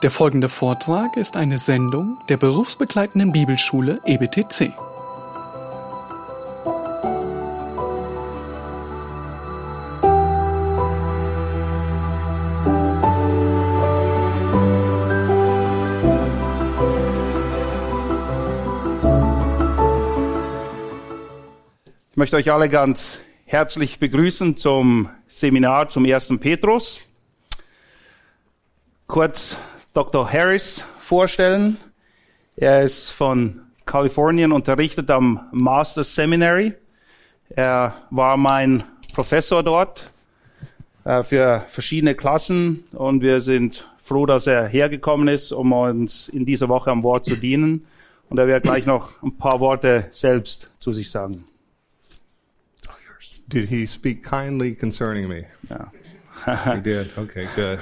Der folgende Vortrag ist eine Sendung der berufsbegleitenden Bibelschule EBTC. Ich möchte euch alle ganz herzlich begrüßen zum Seminar zum ersten Petrus. Kurz Dr. Harris vorstellen. Er ist von Kalifornien unterrichtet am Master Seminary. Er war mein Professor dort äh, für verschiedene Klassen und wir sind froh, dass er hergekommen ist, um uns in dieser Woche am Wort zu dienen. Und er wird gleich noch ein paar Worte selbst zu sich sagen. Did he speak kindly concerning me? Ja. He did. Okay, good.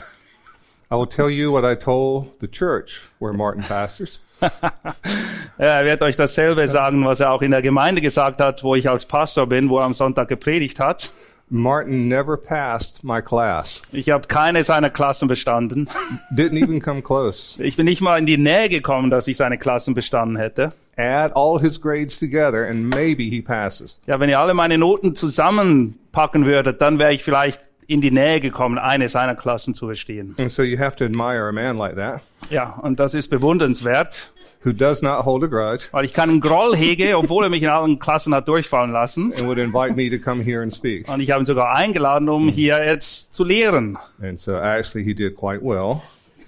I will tell you what I told the church where Martin pastors. Er wird euch dasselbe sagen, was er auch in der Gemeinde gesagt hat, wo ich als Pastor bin, wo er am Sonntag gepredigt hat. Martin never passed my class. Ich habe keine seiner Klassen bestanden. Didn't even come close. Ich bin nicht mal in die Nähe gekommen, dass ich seine Klassen bestanden hätte. Add all his grades together and maybe he passes. Ja, wenn ihr alle meine Noten zusammenpacken würdet, dann wäre ich vielleicht in die Nähe gekommen, eine seiner Klassen zu bestehen. And so you have to admire a man like that Ja, und das ist bewundernswert, who does not hold a grudge weil ich keinen Groll hege, obwohl er mich in allen Klassen hat durchfallen lassen. and would invite me to come here and speak. Und ich habe ihn sogar eingeladen, um hier jetzt zu lehren. And so actually he did quite well.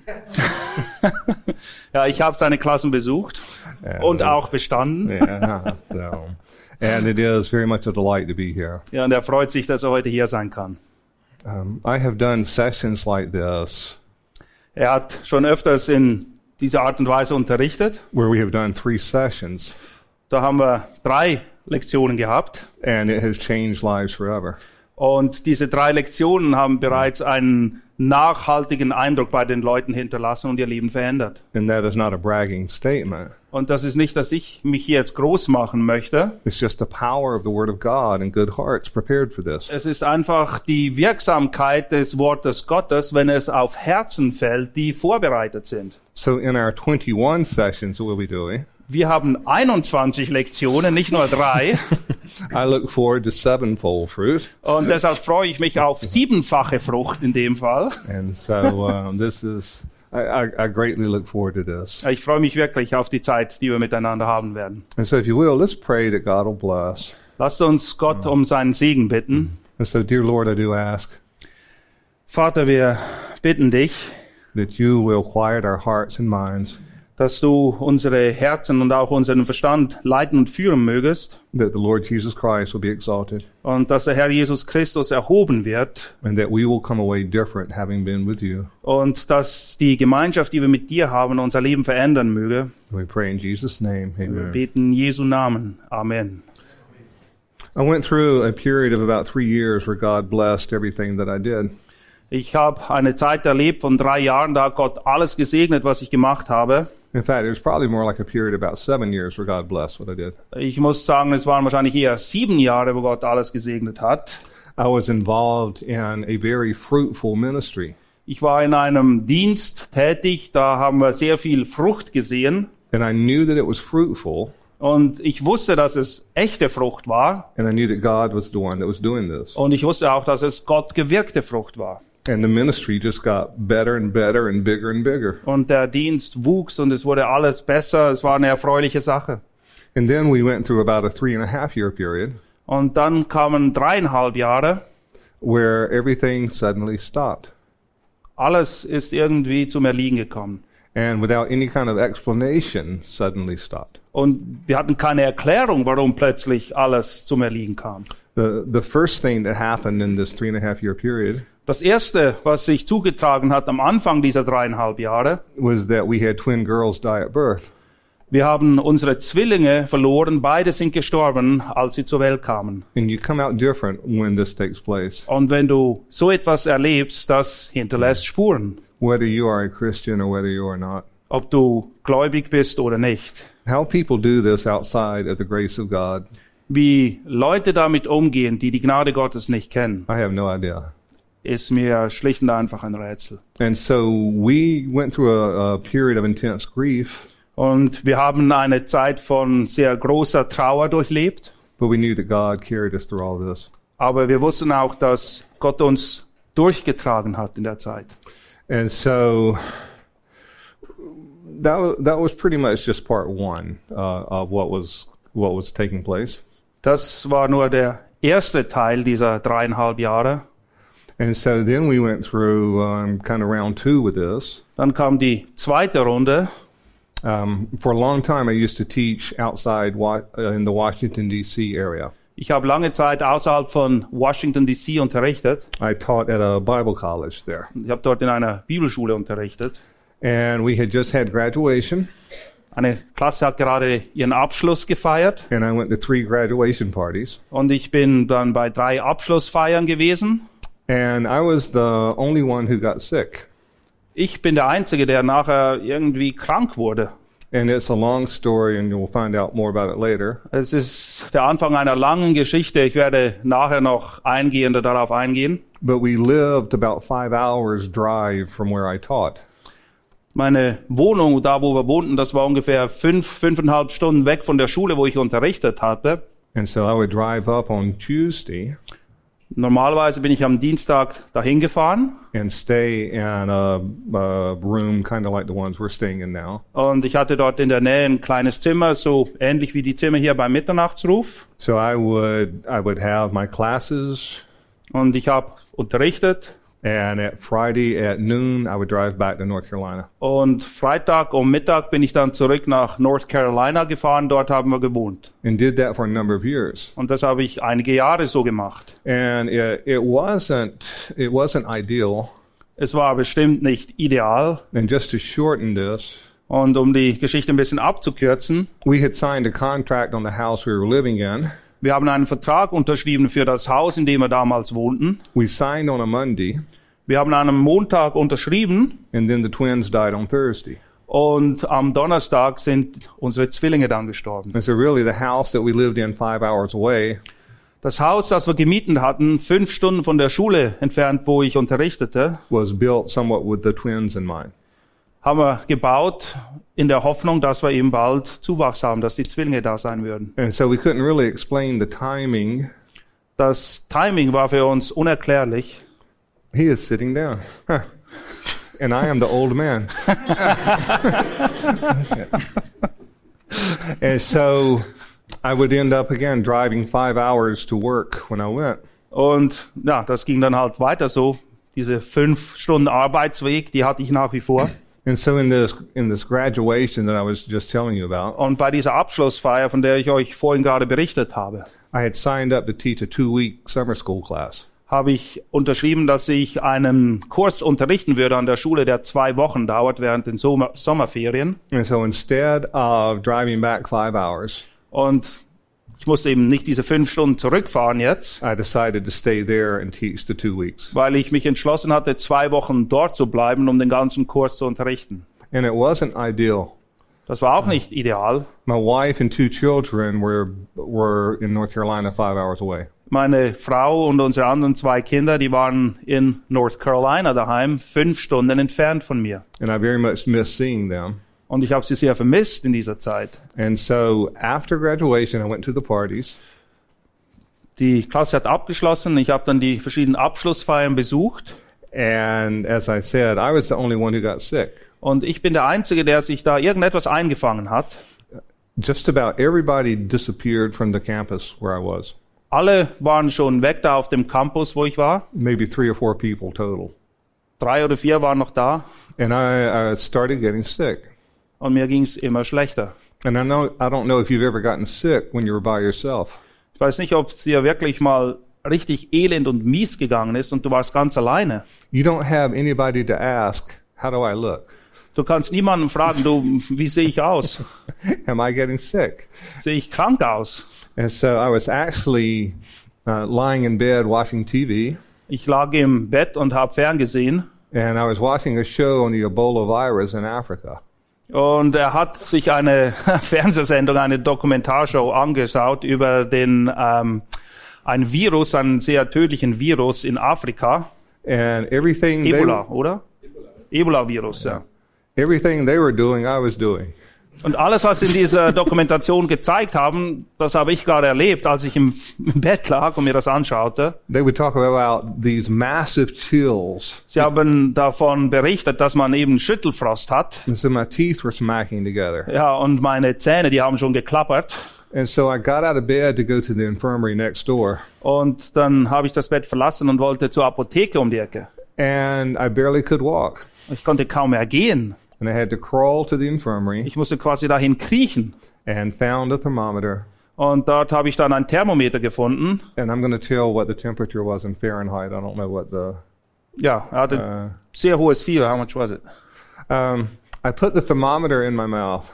Ja, ich habe seine Klassen besucht und auch bestanden. Yeah. So, and it is very much a delight to be here. Ja, und er freut sich, dass er heute hier sein kann. Um, I have done sessions like this Er hat schon öfters in dieser Art und Weise unterrichtet. where we have done three sessions Da haben wir drei Lektionen gehabt. and it has changed lives forever. Und diese drei Lektionen haben bereits einen nachhaltigen Eindruck bei den Leuten hinterlassen und ihr Leben verändert. And that is not a bragging statement. Und das ist nicht, dass ich mich hier jetzt groß machen möchte. It's just the power of the Word of God and good hearts prepared for this. Es ist einfach die Wirksamkeit des Wortes Gottes, wenn es auf Herzen fällt, die vorbereitet sind. So in our 21 sessions we'll be doing, Wir haben 21 Lektionen, nicht nur drei. I look forward to sevenfold fruit. Und deshalb freue ich mich auf siebenfache Frucht in dem Fall. And so um, this is, I, I, greatly look forward to this. Ich freue mich wirklich auf die Zeit, die wir miteinander haben werden. And so if you will, let's pray that God will bless. Lasst uns Gott um seinen Segen bitten. And so, dear Lord, I do ask Vater, wir bitten dich, that you will quiet our hearts and minds, dass du unsere Herzen und auch unseren Verstand leiten und führen mögest that the Lord Jesus Christ will be exalted, und dass der Herr Jesus Christus erhoben wird and that we will come away different having been with you. und dass die Gemeinschaft, die wir mit dir haben, unser Leben verändern möge. We pray in Jesus' name. Wir Amen. beten in Jesu Namen. Amen. I went through a period of about three years where God blessed everything that I did. Ich habe eine Zeit erlebt von drei Jahren, da hat Gott alles gesegnet, was ich gemacht habe. In fact, it was probably more like a period about seven years where God blessed what I did. Ich muss sagen, es waren wahrscheinlich eher sieben Jahre, wo Gott alles gesegnet hat. I was involved in a very fruitful ministry, Ich war in einem Dienst tätig, da haben wir sehr viel Frucht gesehen and I knew that it was fruitful, und ich wusste, dass es echte Frucht war and I knew that God was the one that was doing this. und ich wusste auch, dass es Gott gewirkte Frucht war. And the ministry just got better and better and bigger and bigger. Und der Dienst wuchs und es wurde alles besser, es war eine erfreuliche Sache. And then we went through about a three and a half year period Und dann kamen dreieinhalb Jahre, where everything suddenly stopped. alles ist irgendwie zum Erliegen gekommen. And without any kind of explanation, suddenly stopped. Und wir hatten keine Erklärung, warum plötzlich alles zum Erliegen kam. The, the first thing that happened in this three and a half year period Das erste, was sich zugetragen hat am Anfang dieser dreieinhalb Jahre, was that we had twin girls die at birth. wir haben unsere Zwillinge verloren, beide sind gestorben, als sie zur Welt kamen. And you come out different when this takes place. Und wenn du so etwas erlebst, das hinterlässt Spuren, whether you are a Christian or whether you are not. ob du gläubig bist oder nicht. How people do this outside of the grace of God, Wie Leute damit umgehen, die die Gnade Gottes nicht kennen. I have no idea. Ist mir schlicht und einfach ein Rätsel. And so we went through a, a period of intense grief, Und wir haben eine Zeit von sehr großer Trauer durchlebt, but we knew that God carried us through all this. aber wir wussten auch, dass Gott uns durchgetragen hat in der Zeit. And so that was, that was pretty much just part one uh, of what was what was taking place. Das war nur der erste Teil dieser dreieinhalb Jahre. And so then we went through um, kind of round two with this. Dann kam die zweite Runde. Um, for a long time, I used to teach outside wa- uh, in the Washington D.C. area. Ich habe lange Zeit außerhalb von Washington DC unterrichtet. I taught at a Bible college there, Ich habe dort in einer Bibelschule unterrichtet. and we had just had graduation, Eine Klasse hat gerade ihren Abschluss gefeiert and I went to three graduation parties, und ich bin dann bei drei Abschlussfeiern gewesen. And I was the only one who got sick. Ich bin der Einzige, der nachher irgendwie krank wurde. And it's a long story, and you'll find out more about it later. Es ist der Anfang einer langen Geschichte. Ich werde nachher noch eingehender darauf eingehen. But we lived about five hours drive from where I taught. Meine Wohnung, da wo wir wohnten, das war ungefähr fünf, fünfeinhalb Stunden weg von der Schule, wo ich unterrichtet hatte. And so I would drive up on Tuesday Normalerweise bin ich am Dienstag dahin gefahren and stay in a, a room kind of like the ones we're staying in now. und ich hatte dort in der Nähe ein kleines Zimmer, so ähnlich wie die Zimmer hier beim Mitternachtsruf. So I would I would have my classes, Und ich habe unterrichtet and at Friday at noon I would drive back to North Carolina. und Freitag um Mittag bin ich dann zurück nach North Carolina gefahren. Dort haben wir gewohnt. And did that for a number of years. Und das habe ich einige Jahre so gemacht. And it, it wasn't it wasn't ideal. Es war bestimmt nicht ideal. And just to shorten this, Und um die Geschichte ein bisschen abzukürzen, we had signed a contract on the house we were living in. Wir haben einen Vertrag unterschrieben für das Haus, in dem wir damals wohnten. We signed on a Monday, Wir haben an einem Montag unterschrieben and then the twins died on Thursday. und am Donnerstag sind unsere Zwillinge dann gestorben. And so really the house that we lived in five hours away Das Haus, das wir gemietet hatten, fünf Stunden von der Schule entfernt, wo ich unterrichtete, was built somewhat with the twins in mind. haben wir gebaut in der Hoffnung, dass wir eben bald Zuwachs haben, dass die Zwillinge da sein würden. And so we couldn't really explain the timing. Das Timing war für uns unerklärlich. He is sitting down. Huh. And I am the old man. and so I would end up again driving five hours to work when I went. Und ja, das ging dann halt weiter so. Diese fünf Stunden Arbeitsweg, die hatte ich nach wie vor. And so in this in this graduation that I was just telling you about, Und bei dieser Abschlussfeier, von der ich euch vorhin gerade berichtet habe, I had signed up to teach a two week summer school class. habe ich unterschrieben, dass ich einen Kurs unterrichten würde an der Schule, der zwei Wochen dauert während den Sommer Sommerferien. And so instead of driving back five hours, Und ich musste eben nicht diese fünf Stunden zurückfahren jetzt, I decided to stay there and teach the two weeks. weil ich mich entschlossen hatte, zwei Wochen dort zu bleiben, um den ganzen Kurs zu unterrichten. And it wasn't ideal. Das war auch nicht ideal. My wife and two children were were in North Carolina five hours away. Meine Frau und unsere anderen zwei Kinder, die waren in North Carolina daheim, fünf Stunden entfernt von mir. And I very much miss seeing them. Und ich habe sie sehr vermisst in dieser Zeit. And so after graduation, I went to the parties. Die Klasse hat abgeschlossen. Ich habe dann die verschiedenen Abschlussfeiern besucht. And as I said, I was the only one who got sick. Und ich bin der Einzige, der sich da irgendetwas eingefangen hat. Just about everybody disappeared from the campus where I was. Alle waren schon weg da auf dem Campus, wo ich war. Maybe three or four people total. Drei oder vier waren noch da. And I, I started getting sick. Und mir ging es immer schlechter. And I know I don't know if you've ever gotten sick when you were by yourself. Ich weiß nicht, ob es dir wirklich mal richtig elend und mies gegangen ist und du warst ganz alleine. You don't have anybody to ask, how do I look? Du kannst niemanden fragen, du, wie sehe ich aus? Am I getting sick? Sehe ich krank aus? And so I was actually uh, lying in bed watching TV, Ich lag im Bett und habe ferngesehen. and I was watching a show on the Ebola virus in Africa. Und er hat sich eine Fernsehsendung, eine Dokumentarshow angeschaut über den ähm, ein Virus, einen sehr tödlichen Virus in Afrika. And everything they, Ebola, oder? Ebola-Virus, ja. everything they were doing, I was doing. Und alles, was in dieser Dokumentation gezeigt haben, das habe ich gerade erlebt, als ich im, Bett lag und mir das anschaute. They would talk about these massive chills. Sie haben davon berichtet, dass man eben Schüttelfrost hat. And so my teeth were smacking together. Ja, und meine Zähne, die haben schon geklappert. And so I got out of bed to go to the infirmary next door. Und dann habe ich das Bett verlassen und wollte zur Apotheke um die Ecke. And I barely could walk. Ich konnte kaum mehr gehen. And I had to crawl to the infirmary Ich musste quasi dahin kriechen. and found a thermometer. Und dort habe ich dann ein Thermometer gefunden. And I'm going to tell what the temperature was in Fahrenheit. I don't know what the. Ja, er hatte Uh, sehr hohes Fieber. How much was it? um, I put the thermometer in my mouth.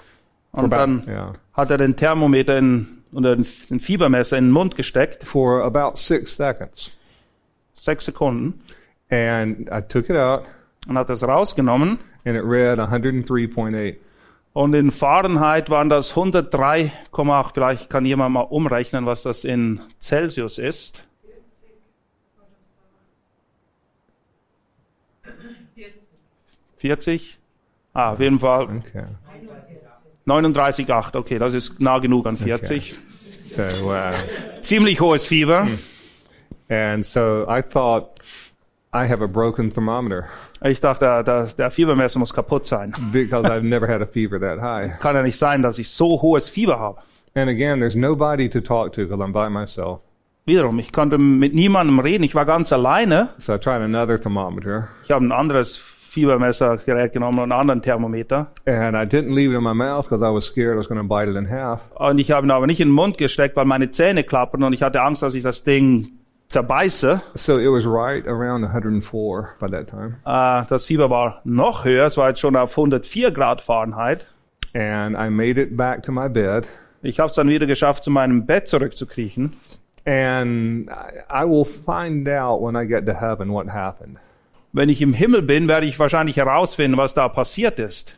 Und dann Yeah. hat er den Thermometer in, oder den Fiebermesser in den Mund gesteckt. For about six seconds. Sechs Sekunden. And I took it out Und hat es rausgenommen. And it read 103.8. Und in Fahrenheit waren das 103,8. Vielleicht kann jemand mal umrechnen, was das in Celsius ist. 40? Ah, auf jeden Fall Okay. 39,8. Okay, das ist nah genug an 40. So, uh, Ziemlich hohes Fieber. and so I thought I have a broken thermometer Ich dachte, der, der, der Fiebermesser muss kaputt sein. because I've never had a fever that high. Kann ja nicht sein, dass ich so hohes Fieber habe. And again, there's nobody to talk to because I'm by myself. Wiederum, ich konnte mit niemandem reden. Ich war ganz alleine. So I tried another thermometer Ich habe ein anderes Fiebermessergerät genommen und einen anderen Thermometer. and I didn't leave it in my mouth because I was scared I was going to bite it in half. Und ich habe ihn aber nicht in den Mund gesteckt, weil meine Zähne klappern und ich hatte Angst, dass ich das Ding zerbeiße. So it was right around 104 by that time. Äh, das Fieber war noch höher. Es war jetzt schon auf 104 Grad Fahrenheit. And I made it back to my bed. Ich habe es dann wieder geschafft, zu meinem Bett zurückzukriechen. And I, I will find out when I get to heaven what happened. Wenn ich im Himmel bin, werde ich wahrscheinlich herausfinden, was da passiert ist.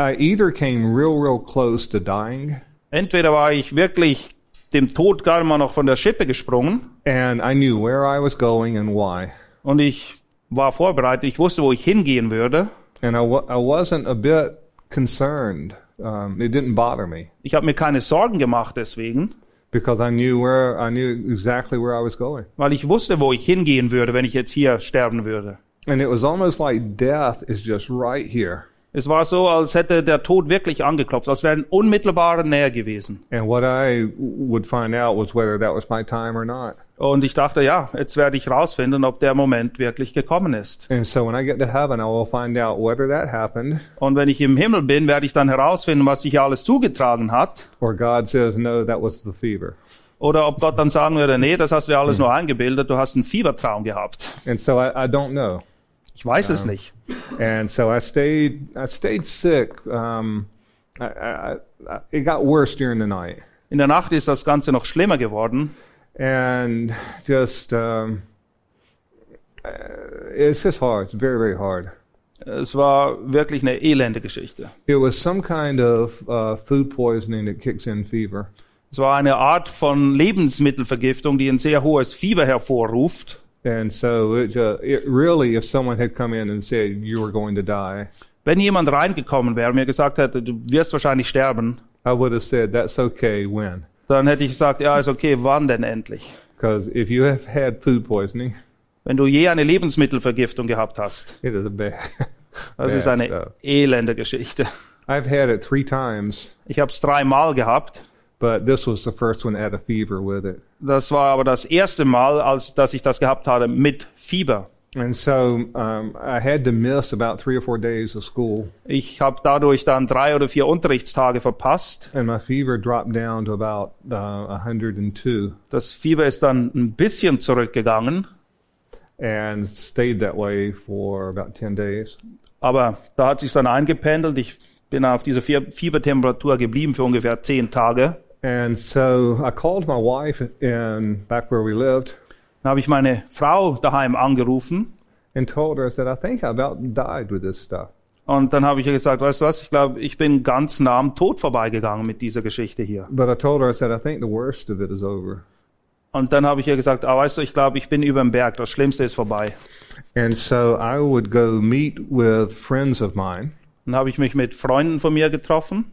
I either came real, real close to dying Entweder war ich wirklich dem Tod gerade mal noch von der Schippe gesprungen and I knew where I was going and why. und ich war vorbereitet, ich wusste, wo ich hingehen würde. And I, I wasn't a bit concerned. Um, it didn't bother me Ich habe mir keine Sorgen gemacht deswegen, because I knew where, I knew exactly where I was going. weil ich wusste, wo ich hingehen würde, wenn ich jetzt hier sterben würde. And it was almost like death is just right here. Es war so, als hätte der Tod wirklich angeklopft, als wäre in unmittelbarer Nähe gewesen. And what I would find out was whether that was my time or not. Und ich dachte, ja, jetzt werde ich rausfinden, ob der Moment wirklich gekommen ist. And so when I get to heaven, I will find out whether that happened Und wenn ich im Himmel bin, werde ich dann herausfinden, was sich alles zugetragen hat. or God says, no, that was the fever. Oder ob Gott dann sagen würde, nee, das hast du dir alles nur eingebildet, du hast einen Fiebertraum gehabt. And so I, I don't know. Ich weiß es nicht. And so I stayed, I stayed sick. Um, I, I, I, it got worse during the night. In der Nacht ist das Ganze noch schlimmer geworden. And just, um, uh, it's just hard. It's very, very hard. Es war wirklich eine elende Geschichte. It was some kind of uh, food poisoning that kicks in fever. Es war eine Art von Lebensmittelvergiftung, die ein sehr hohes Fieber hervorruft. And so it, uh, it really, if someone had come in and said you were going to die, Wenn jemand reingekommen wäre und mir gesagt hätte, du wirst wahrscheinlich sterben, I would have said, that's okay, when? dann hätte ich gesagt, ja, ist okay, wann denn endlich? Because if you have had food poisoning, Wenn du je eine Lebensmittelvergiftung gehabt hast, it is a bad. das ist bad eine stuff. elende Geschichte. I've had it three times, Ich habe es dreimal gehabt. But this was the first one that had a fever with it. Das war aber das erste Mal, als dass ich das gehabt hatte mit Fieber. And so um, I had to miss about three or four days of school, Ich habe dadurch dann drei oder vier Unterrichtstage verpasst. and my fever dropped down to about uh, 102 Das Fieber ist dann ein bisschen zurückgegangen, and stayed that way for about 10 days. aber da hat sich dann eingependelt. Ich bin auf dieser Fie- Fiebertemperatur geblieben für ungefähr zehn Tage. And so I called my wife in back where we lived Dann habe ich meine Frau daheim angerufen and told her, I said, I think I about died with this stuff. und dann habe ich ihr gesagt, weißt du was, ich glaube, ich bin ganz nah am Tod vorbeigegangen mit dieser Geschichte hier. But I told her, I said, I think the worst of it is over. Und dann habe ich ihr gesagt, ah, weißt du, ich glaube, ich bin über dem Berg, das Schlimmste ist vorbei. And so I would go meet with friends of mine. Dann habe ich mich mit Freunden von mir getroffen.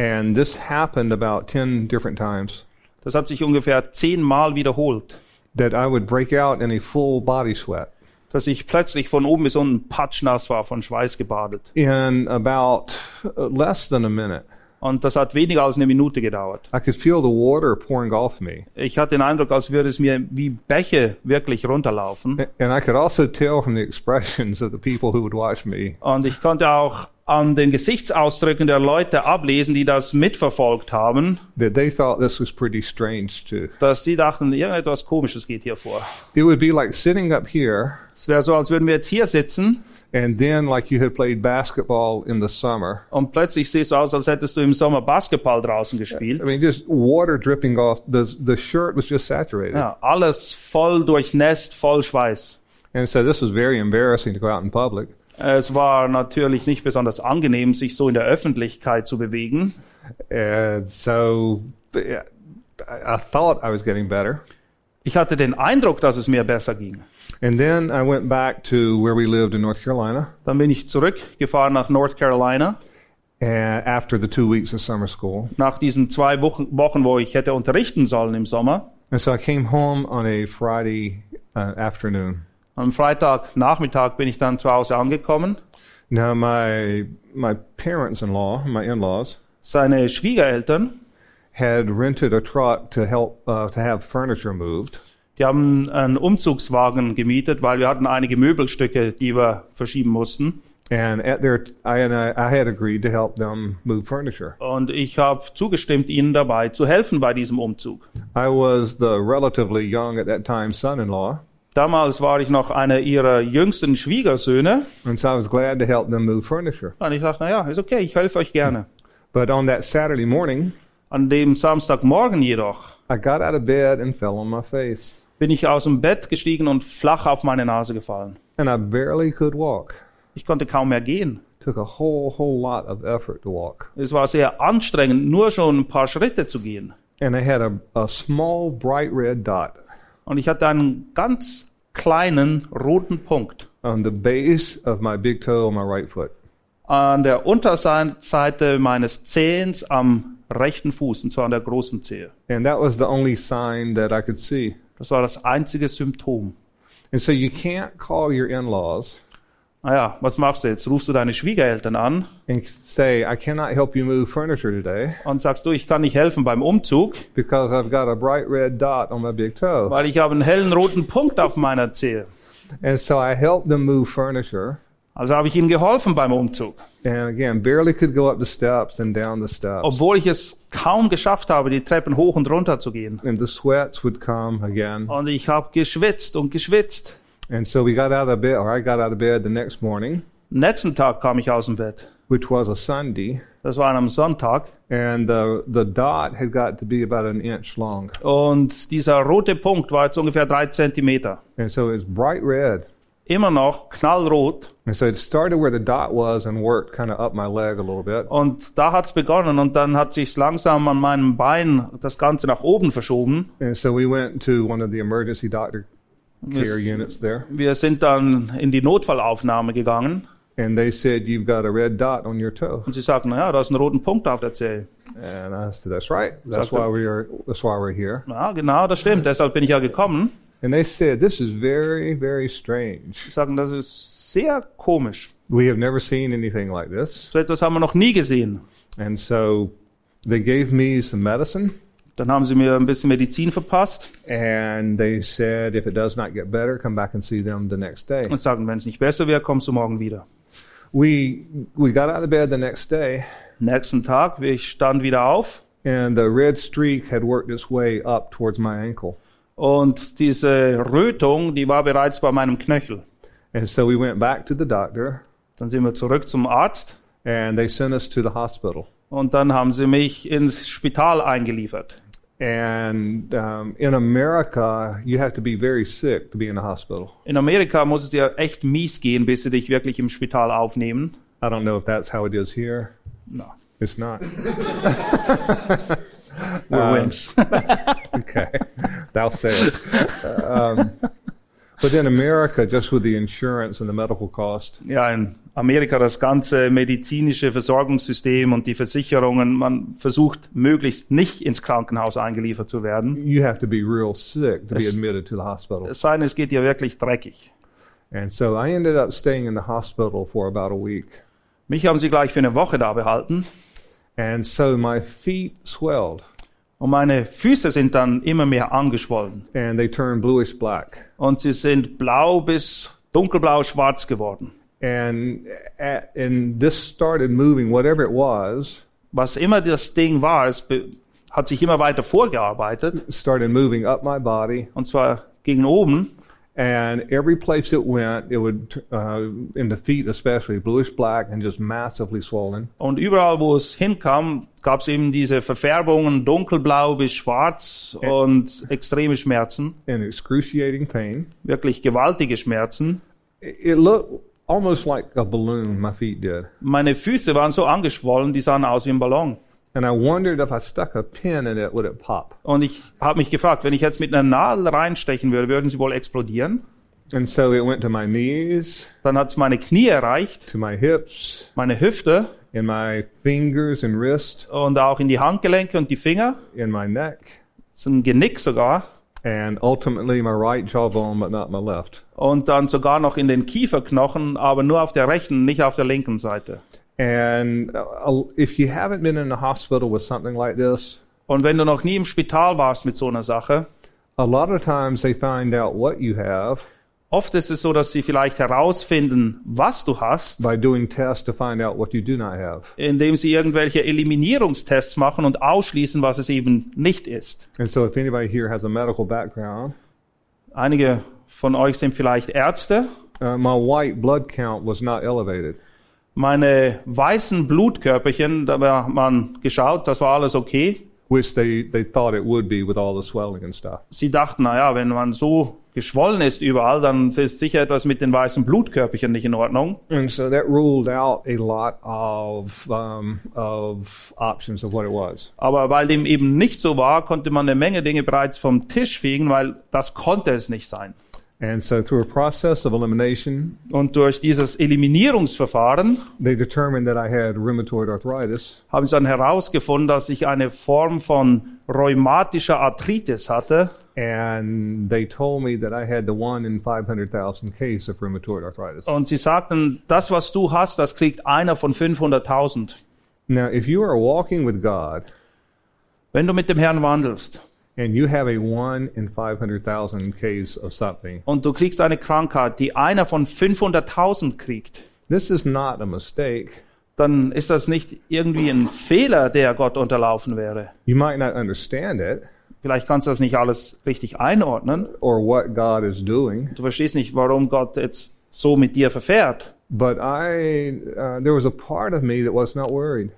And this happened about 10 different times. Das hat sich ungefähr zehnmal wiederholt, That I would break out in a full body sweat. dass ich plötzlich von oben bis unten patschnass war, von Schweiß gebadet. In about uh, less than a minute, Und das hat weniger als eine Minute gedauert. I could feel the water pouring off me. Ich hatte den Eindruck, als würde es mir wie Bäche wirklich runterlaufen. And I could also tell from the expressions of the people who would watch me Und ich konnte auch an den Gesichtsausdrücken der Leute ablesen, die das mitverfolgt haben, that they thought this was pretty strange too. dass sie dachten, irgendetwas Komisches geht hier vor. It would be like sitting up here Es wäre so, als würden wir jetzt hier sitzen and then like you had played basketball in the summer. und plötzlich siehst du aus, als hättest du im Sommer Basketball draußen gespielt. I mean, just water dripping off. The, the shirt was just saturated. Ja, alles voll durchnässt, voll Schweiß. And so this was very embarrassing to go out in public. Es war natürlich nicht besonders angenehm, sich so in der Öffentlichkeit zu bewegen. And so I, I thought I was getting better. Ich hatte den Eindruck, dass es mir besser ging. And then I went back to where we lived in North Carolina Dann bin ich zurückgefahren nach North Carolina and after the two weeks of summer school. nach diesen zwei Wochen, Wochen, wo ich hätte unterrichten sollen im Sommer. And so I came home on a Friday uh, afternoon. Am Freitagnachmittag bin ich dann zu Hause angekommen. Now my my parents-in-law, my in-laws, Seine Schwiegereltern, had rented a truck to help uh, to have furniture moved. die haben einen Umzugswagen gemietet, weil wir hatten einige Möbelstücke, die wir verschieben mussten. And at their, I and I, I had agreed to help them move furniture. Und ich habe zugestimmt, ihnen dabei zu helfen bei diesem Umzug. I was the relatively young at that time son-in-law, Damals war ich noch einer ihrer jüngsten Schwiegersöhne. and so I was glad to help them move furniture. Und ich dachte, na ja, ist okay, ich helfe euch gerne. But on that Saturday morning, An dem Samstagmorgen jedoch I got out of bed and fell on my face, bin ich aus dem Bett gestiegen und flach auf meine Nase gefallen. and I barely could walk. Ich konnte kaum mehr gehen. Took a whole whole lot of effort to walk, Es war sehr anstrengend, nur schon ein paar Schritte zu gehen. and I had a, a small bright red dot Und ich hatte einen ganz kleinen roten Punkt on the base of my big toe on my right foot. an der Unterseite meines Zehens am rechten Fuß, und zwar an der großen Zehe. And that was the only sign that I could see. Das war das einzige Symptom. And so you can't call your in-laws Naja, was machst du jetzt? Rufst du deine Schwiegereltern an and say, I cannot help you move furniture today und sagst du, ich kann nicht helfen beim Umzug, because I've got a bright red dot on my big toe. weil ich habe einen hellen roten Punkt auf meiner Zehe. And so I helped them move furniture. Also habe ich ihnen geholfen beim Umzug, And again, barely could go up the steps and down the steps. obwohl ich es kaum geschafft habe, die Treppen hoch und runter zu gehen. And the sweats would come again. Und ich habe geschwitzt und geschwitzt. And so we got out of bed, or I got out of bed the next morning, Nächsten Tag kam ich aus dem Bett. which was a Sunday. Das war an einem Sonntag. And the, the dot had got to be about an inch long. Und dieser rote Punkt war jetzt ungefähr drei Zentimeter. And so it's bright red. Immer noch knallrot. And so it started where the dot was and worked kind of up my leg a little bit. Und da hat's begonnen und dann hat sich's langsam an meinem Bein das Ganze nach oben verschoben. And so we went to one of the emergency doctor care units there. wir sind dann in die Notfallaufnahme gegangen And they said, You've got a red dot on your toe. und sie sagten, naja, da ist ein roten Punkt auf der Zehe. And I said, That's right. That's Sagte- why we are that's why we're here. Ja, genau, das stimmt. Deshalb bin ich ja gekommen. And they said, This is very, very strange. Sie sagten, das ist sehr komisch. We have never seen anything like this. So etwas haben wir noch nie gesehen. And so they gave me some medicine Dann haben sie mir ein bisschen Medizin verpasst and they said if it does not get better, come back and see them the next day. und sagten, wenn es nicht besser wird, kommst du morgen wieder. We we got out of bed the next day Nächsten Tag, ich stand wieder auf and the red streak had worked its way up towards my ankle. und diese Rötung, die war bereits bei meinem Knöchel. And so we went back to the doctor Dann sind wir zurück zum Arzt and they sent us to the hospital. Und dann haben sie mich ins Spital eingeliefert. And um, in America, you have to be very sick to be in a hospital. In Amerika muss es dir echt mies gehen, bis sie dich wirklich im Spital aufnehmen. I don't know if that's how it is here. No. It's not. We're wimps. okay, thou sayest. Um, but in America, just with the insurance and the medical cost, Ja, in Amerika das ganze medizinische Versorgungssystem und die Versicherungen, man versucht möglichst nicht ins Krankenhaus eingeliefert zu werden. you have to be real sick to be Es- admitted to the hospital. Es sei denn, es geht dir wirklich dreckig. And so I ended up staying in the hospital for about a week. Mich haben sie gleich für eine Woche da behalten And so my feet swelled und meine Füße sind dann immer mehr angeschwollen and they turned bluish black. und sie sind blau bis dunkelblau schwarz geworden. And, at, and this started moving, whatever it was, Was immer das Ding war, es hat sich immer weiter vorgearbeitet started moving up my body. und zwar gegen oben And every place it went, it would, uh, in the feet especially, bluish black and just massively swollen. Und überall, wo es hinkam, gab es eben diese Verfärbungen, dunkelblau bis schwarz und extreme Schmerzen, and excruciating pain. wirklich gewaltige Schmerzen. It looked almost like a balloon, my feet did. Meine Füße waren so angeschwollen, die sahen aus wie ein Ballon. And I wondered if I stuck a pin in it, would it pop? Und ich habe mich gefragt, wenn ich jetzt mit einer Nadel reinstechen würde, würden sie wohl explodieren? And so it went to my knees, Dann hat es meine Knie erreicht, to my hips, meine Hüfte in my fingers and wrist, und auch in die Handgelenke und die Finger, in my neck, ein Genick sogar. And ultimately my right jawbone, but not my left. Und dann sogar noch in den Kieferknochen, aber nur auf der rechten, nicht auf der linken Seite. And uh, if you haven't been in a hospital with something like this, Und wenn du noch nie im Spital warst mit so einer Sache, a lot of times they find out what you have oft ist es so, dass sie vielleicht herausfinden, was du hast, by doing tests to find out what you do not have. indem sie irgendwelche Eliminierungstests machen und ausschließen, was es eben nicht ist. And so if anybody here has a medical background, Einige von euch sind vielleicht Ärzte. uh, my white blood count was not elevated. Meine weißen Blutkörperchen, da hat man geschaut, das war alles okay. Which they, they thought it would be with all the swelling and stuff. Sie dachten, naja, wenn man so geschwollen ist überall, dann ist sicher etwas mit den weißen Blutkörperchen nicht in Ordnung. And so that ruled out a lot of, um, of options of what it was. Aber weil dem eben nicht so war, konnte man eine Menge Dinge bereits vom Tisch fegen, weil das konnte es nicht sein. And so through a process of elimination, Und durch dieses Eliminierungsverfahren they determined that I had rheumatoid arthritis. haben sie dann herausgefunden, dass ich eine Form von rheumatischer Arthritis hatte. And they told me that I had the one in 500,000 case of rheumatoid arthritis. Und sie sagten, das, was du hast, das kriegt einer von 500.000. Now, if you are walking with God Wenn du mit dem Herrn wandelst and you have a one in 500,000 case of something, und du kriegst eine Krankheit, die einer von 500.000 kriegt, this is not a mistake. dann ist das nicht irgendwie ein Fehler, der Gott unterlaufen wäre. You might not understand it Vielleicht kannst du das nicht alles richtig einordnen. or what God is doing, Du verstehst nicht, warum Gott jetzt so mit dir verfährt. but I, uh, there was a part of me that was not worried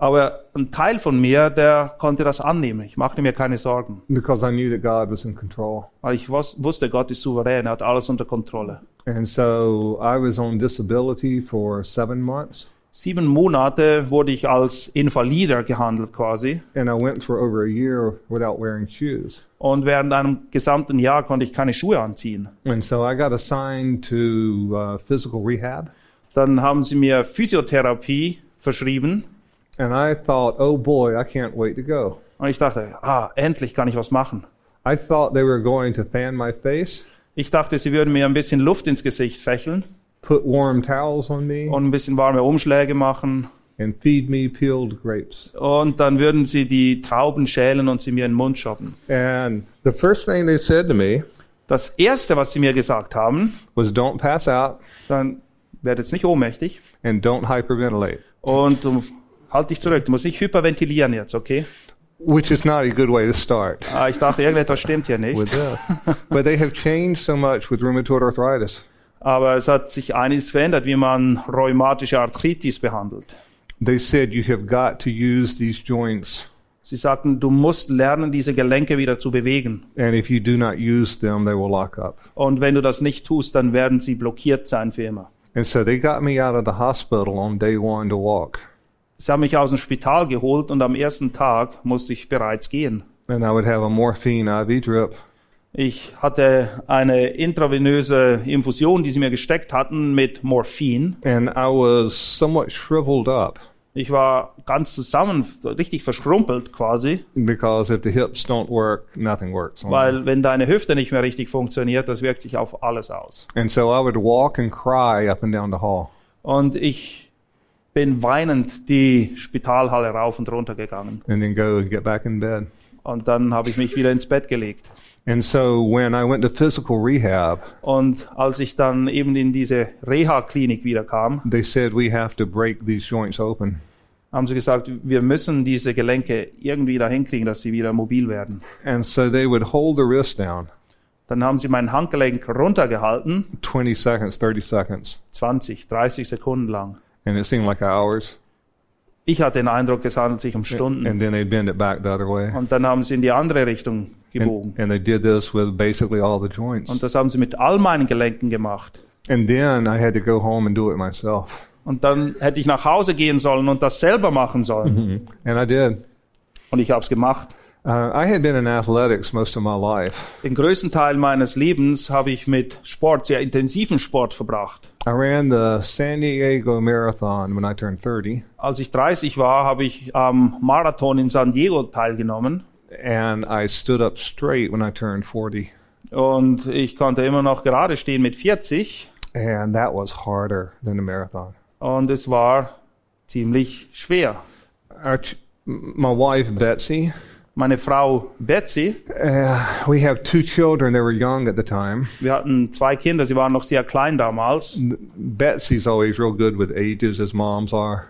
Aber ein Teil von mir, der konnte das annehmen. Ich machte mir keine Sorgen, because I knew that God was in control. weil ich wus- wusste, Gott ist souverän, er hat alles unter Kontrolle. And so I was on disability for seven months, Sieben Monate wurde ich als Invalider gehandelt quasi. and I went for over a year without wearing shoes. Und während einem gesamten Jahr konnte ich keine Schuhe anziehen. And so I got assigned to uh, physical rehab, Dann haben sie mir Physiotherapie verschrieben. And I thought, oh boy, I can't wait to go. Und ich dachte, ah, endlich kann ich was machen. I thought they were going to fan my face, Ich dachte, sie würden mir ein bisschen Luft ins Gesicht fächeln put warm towels on me, und ein bisschen warme Umschläge machen. and feed me peeled grapes. Und dann würden sie die Trauben schälen und sie mir in den Mund schoppen. And the first thing they said to me Das Erste, was sie mir gesagt haben, was, don't pass out dann werd jetzt nicht ohnmächtig and don't hyperventilate, und du halt dich zurück. Du musst nicht hyperventilieren jetzt, okay? which is not a good way to start Ah, ich dachte, irgendetwas stimmt hier with nicht. but they have changed so much with rheumatoid arthritis. Aber es hat sich einiges verändert, wie man rheumatische Arthritis behandelt. They said you have got to use these joints, Sie sagten, du musst lernen, diese Gelenke wieder zu bewegen. and if you do not use them, they will lock up. Und wenn du das nicht tust, dann werden sie blockiert sein für immer. And so they got me out of the hospital on day one to walk. Sie haben mich aus dem Spital geholt und am ersten Tag musste ich bereits gehen. and I would have a morphine IV drip. Ich hatte eine intravenöse Infusion, die sie mir gesteckt hatten mit Morphin. And I was somewhat shriveled up Ich war ganz zusammen, richtig verschrumpelt quasi, because if the hips don't work, nothing works. weil wenn deine Hüfte nicht mehr richtig funktioniert, das wirkt sich auf alles aus. And so I would walk and cry up and down the hall. Und ich bin weinend die Spitalhalle rauf und runter gegangen. and then go and get back in bed. Und dann habe ich mich wieder ins Bett gelegt. And so when I went to physical rehab, Und als ich dann eben in diese Reha-Klinik wieder kam, they said we have to break these joints open. haben sie gesagt, wir müssen diese Gelenke irgendwie da hinkriegen, dass sie wieder mobil werden. And so they would hold the wrist down Dann haben sie mein Handgelenk runtergehalten, 20 seconds, 30 seconds, 20, 30 Sekunden lang. And it seemed like hours. Ich hatte den Eindruck, es handelt sich um Stunden. And then they'd bend it back the other way. Und dann haben sie in die andere Richtung gebogen. And, and they did this with basically all the joints. Und das haben sie mit all meinen Gelenken gemacht. And then I had to go home and do it myself. Und dann hätte ich nach Hause gehen sollen und das selber machen sollen. And I did. Und ich habe es gemacht. Uh, I had been in athletics most of my life. Den größten Teil meines Lebens habe ich mit Sport, sehr intensiven Sport verbracht. I ran the San Diego Marathon when I turned 30, Als ich 30 war, habe ich am Marathon in San Diego teilgenommen. and I stood up straight when I turned 40. Und ich konnte immer noch gerade stehen mit 40. And that was harder than the marathon. Und es war ziemlich schwer. Our my wife, Betsy, Meine Frau Betsy, uh, we have two children. They were young at the time. wir hatten zwei Kinder, sie waren noch sehr klein damals. Betsy's always real good with ages, as moms are.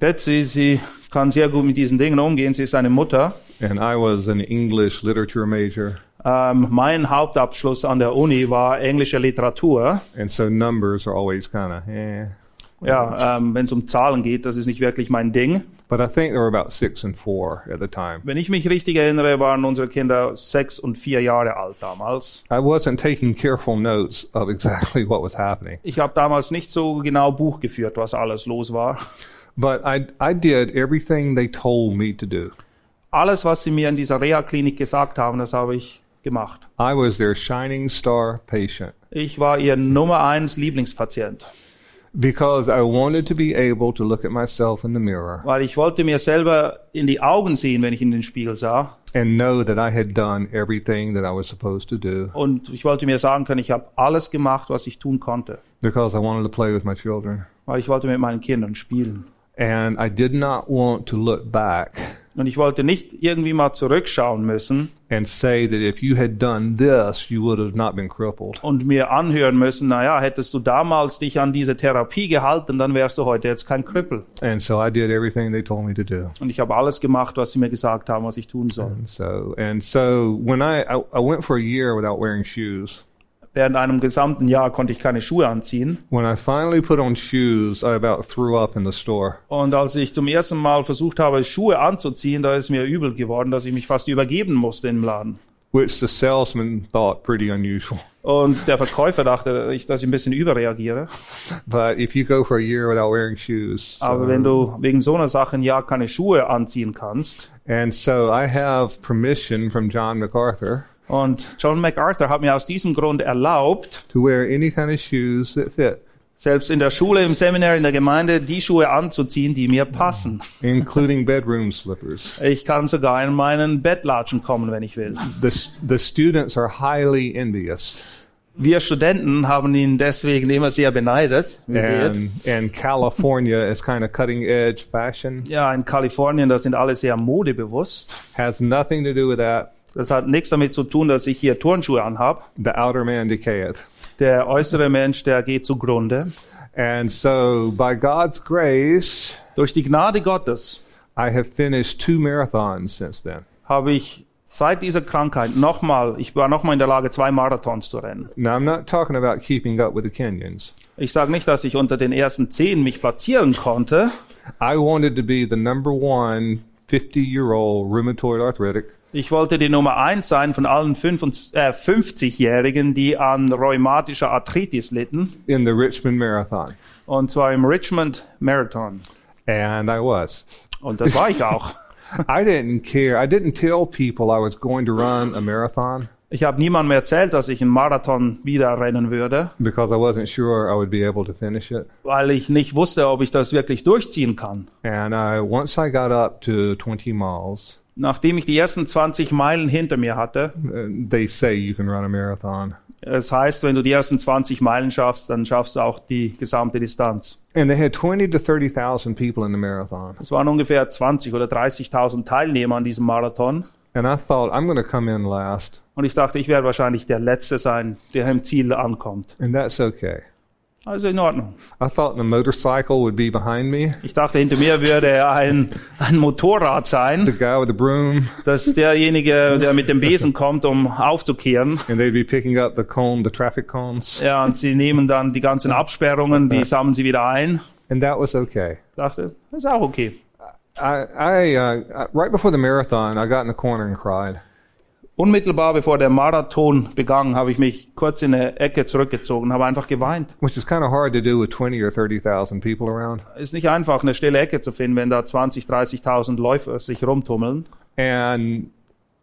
Betsy, sie kann sehr gut mit diesen Dingen umgehen, sie ist eine Mutter. And I was an English literature major. Ähm, mein Hauptabschluss an der Uni war englische Literatur. And so numbers are always kind of, eh. Ja, ähm, wenn es um Zahlen geht, das ist nicht wirklich mein Ding. But I think they were about six and four at the time. Wenn ich mich richtig erinnere, waren unsere Kinder sechs und vier Jahre alt damals. I wasn't taking careful notes of exactly what was happening. Ich habe damals nicht so genau Buch geführt, was alles los war. But I, I did everything they told me to do. Alles, was sie mir in dieser Reha-Klinik gesagt haben, das habe ich gemacht. I was their shining star patient Ich war ihr Nummer eins Lieblingspatient, because I wanted to be able to look at myself in the mirror weil ich wollte mir selber in die Augen sehen, wenn ich in den Spiegel sah. and know that I had done everything that I was supposed to do Und ich wollte mir sagen können, ich habe alles gemacht, was ich tun konnte, because I wanted to play with my children. weil ich wollte mit meinen Kindern spielen. And I did not want to look back Und ich wollte nicht irgendwie mal zurückschauen müssen and say that if you had done this, you would have not been crippled. und mir anhören müssen, naja, hättest du damals dich an diese Therapie gehalten, dann wärst du heute jetzt kein Krüppel. And so I did everything they told me to do. Und ich habe alles gemacht, was sie mir gesagt haben, was ich tun soll. And so, and so when I, I, I went for a year without wearing shoes. Während einem gesamten Jahr konnte ich keine Schuhe anziehen. When I finally put on shoes, I about threw up in the store. Und als ich zum ersten Mal versucht habe, Schuhe anzuziehen, da ist mir übel geworden, dass ich mich fast übergeben musste im Laden. which the salesman thought pretty unusual. Und der Verkäufer dachte, dass ich ein bisschen überreagiere. But if you go for a year without wearing shoes, Aber so- wenn du wegen so einer Sache ein Jahr keine Schuhe anziehen kannst, and so I have permission from John MacArthur und John MacArthur hat mir aus diesem Grund erlaubt, to wear any kind of shoes that fit, selbst in der Schule, im Seminar, in der Gemeinde, die Schuhe anzuziehen, die mir passen. including bedroom slippers. Ich kann sogar in meinen Bettlatschen kommen, wenn ich will. The, the students are highly envious. Wir Studenten haben ihn deswegen immer sehr beneidet. And, and California is kind of cutting edge fashion. Ja, in Kalifornien, da sind alle sehr modebewusst. Has nothing to do with that. Das hat nichts damit zu tun, dass ich hier Turnschuhe anhab. The outer man decayeth. Der äußere Mensch, der geht zugrunde. And so, by God's grace, Durch die Gnade Gottes I have finished two marathons since then. habe ich seit dieser Krankheit nochmal, ich war nochmal in der Lage, zwei Marathons zu rennen. Now, I'm not talking about keeping up with the Kenyans. Ich sage nicht, dass ich unter den ersten zehn mich platzieren konnte. I wanted to be the number one 50 year old rheumatoid arthritic Ich wollte die Nummer eins sein von allen 55 äh, 50-Jährigen, die an rheumatischer Arthritis litten. in the Richmond Marathon. Und zwar im Richmond Marathon. And I was. Und das war ich auch. I didn't care. I didn't tell people I was going to run a marathon Ich habe niemandem erzählt, dass ich einen Marathon wieder rennen würde, because I wasn't sure I would be able to finish it. weil ich nicht wusste, ob ich das wirklich durchziehen kann. And I, once I got up to 20 miles, Nachdem ich die ersten 20 Meilen hinter mir hatte, uh, they say you can run a marathon. es heißt, wenn du die ersten 20 Meilen schaffst, dann schaffst du auch die gesamte Distanz. And they had 20 to 30,000 people in the marathon. Es waren ungefähr 20 oder 30.000 Teilnehmer an diesem Marathon. And I thought, I'm going to come in last. Und ich dachte, ich werde wahrscheinlich der Letzte sein, der im Ziel ankommt. And that's okay. Also in Ordnung. I thought the motorcycle would be behind me, Ich dachte, hinter mir würde ein, ein Motorrad the sein, guy with the broom, dass derjenige, der mit dem Besen kommt, um aufzukehren. and they'd be picking up the cone, the traffic cones. Ja, und sie nehmen dann die ganzen Absperrungen, die sammeln sie wieder ein. And that was okay. Ich dachte, das ist auch okay. I, I, uh, right before the marathon, I got in the corner and cried. Unmittelbar bevor der Marathon begann, habe ich mich kurz in eine Ecke zurückgezogen, habe einfach geweint. which is kind of hard to do with 20 or 30,000 people around. Ist nicht einfach, eine stille Ecke zu finden, wenn da 20, 30.000 Läufer sich rumtummeln. And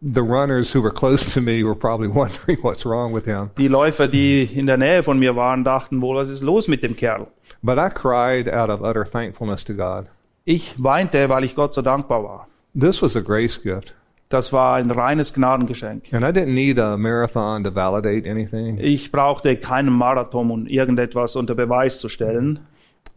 the runners who were close to me were probably wondering what's wrong with him. Die Läufer, die in der Nähe von mir waren, dachten wohl, was ist los mit dem Kerl? But I cried out of utter thankfulness to God. Ich weinte, weil ich Gott so dankbar war. This was a grace gift. Das war ein reines Gnadengeschenk. And I didn't need a marathon to validate anything. Ich brauchte keinen Marathon, um irgendetwas unter Beweis zu stellen.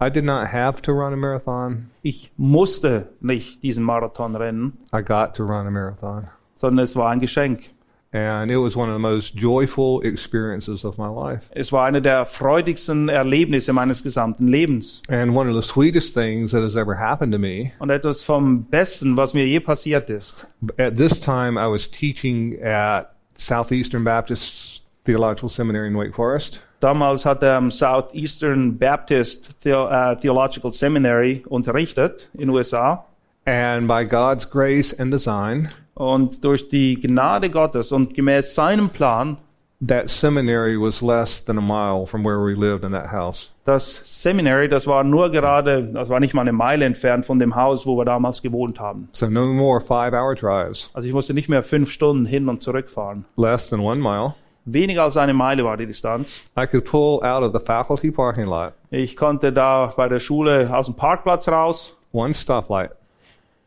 I did not have to run a marathon. Ich musste nicht diesen Marathon rennen, I got to run a marathon. sondern es war ein Geschenk. And it was one of the most joyful experiences of my life. Es war eine der freudigsten Erlebnisse meines gesamten Lebens. And one of the sweetest things that has ever happened to me. Und etwas vom Besten, was mir je passiert ist. At this time, I was teaching at Southeastern Baptist Theological Seminary in Wake Forest. Damals hat er am Southeastern Baptist äh, Theological Seminary unterrichtet in den USA. And by God's grace and design, Und durch die Gnade Gottes und gemäß seinem Plan, that seminary was less than a mile from where we lived in that house. das Seminary, das war nur gerade, das war nicht mal eine Meile entfernt von dem Haus, wo wir damals gewohnt haben. So no more five hour drives, Also ich musste nicht mehr fünf Stunden hin und zurück fahren. less than one mile. Weniger als eine Meile war die Distanz. I could pull out of the faculty parking lot, Ich konnte da bei der Schule aus dem Parkplatz raus, one stoplight.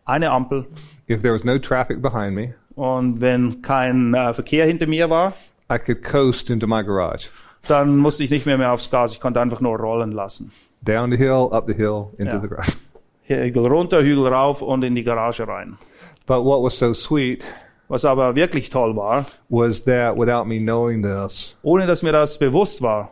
Eine Ampel. If there was no traffic behind me, Und wenn kein äh, Verkehr hinter mir war, I could coast into my garage. dann musste ich nicht mehr, mehr aufs Gas. Ich konnte einfach nur rollen lassen. Down the hill, up the hill, into Yeah. the garage. Hügel runter, Hügel rauf und in die Garage rein. But what was so sweet Was aber wirklich toll war, was that without me knowing this, ohne dass mir das bewusst war,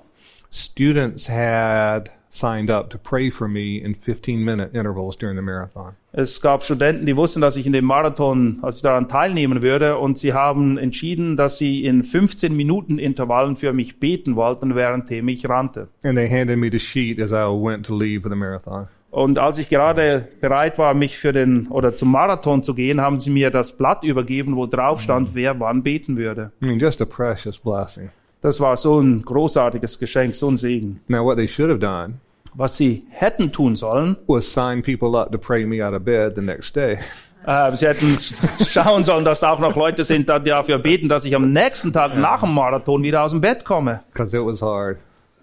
students had signed up to pray for me in 15 minute intervals during the marathon. es gab Studenten, die wussten, dass ich in dem Marathon, als ich daran teilnehmen würde, und sie haben entschieden, dass sie in 15 Minuten Intervallen für mich beten wollten, währenddem ich rannte. And they handed me the sheet as I went to leave for the marathon. Und als ich gerade bereit war, mich für den oder zum Marathon zu gehen, haben sie mir das Blatt übergeben, wo drauf stand, wer wann beten würde. I mean, just a precious blessing. Das war so ein großartiges Geschenk, so ein Segen. Now, what they should have done Was sie hätten tun sollen, was sign people up to pray me out of bed the next day. äh, sie hätten schauen sollen, dass da auch noch Leute sind, die dafür beten, dass ich am nächsten Tag nach dem Marathon wieder aus dem Bett komme. Because it was hard.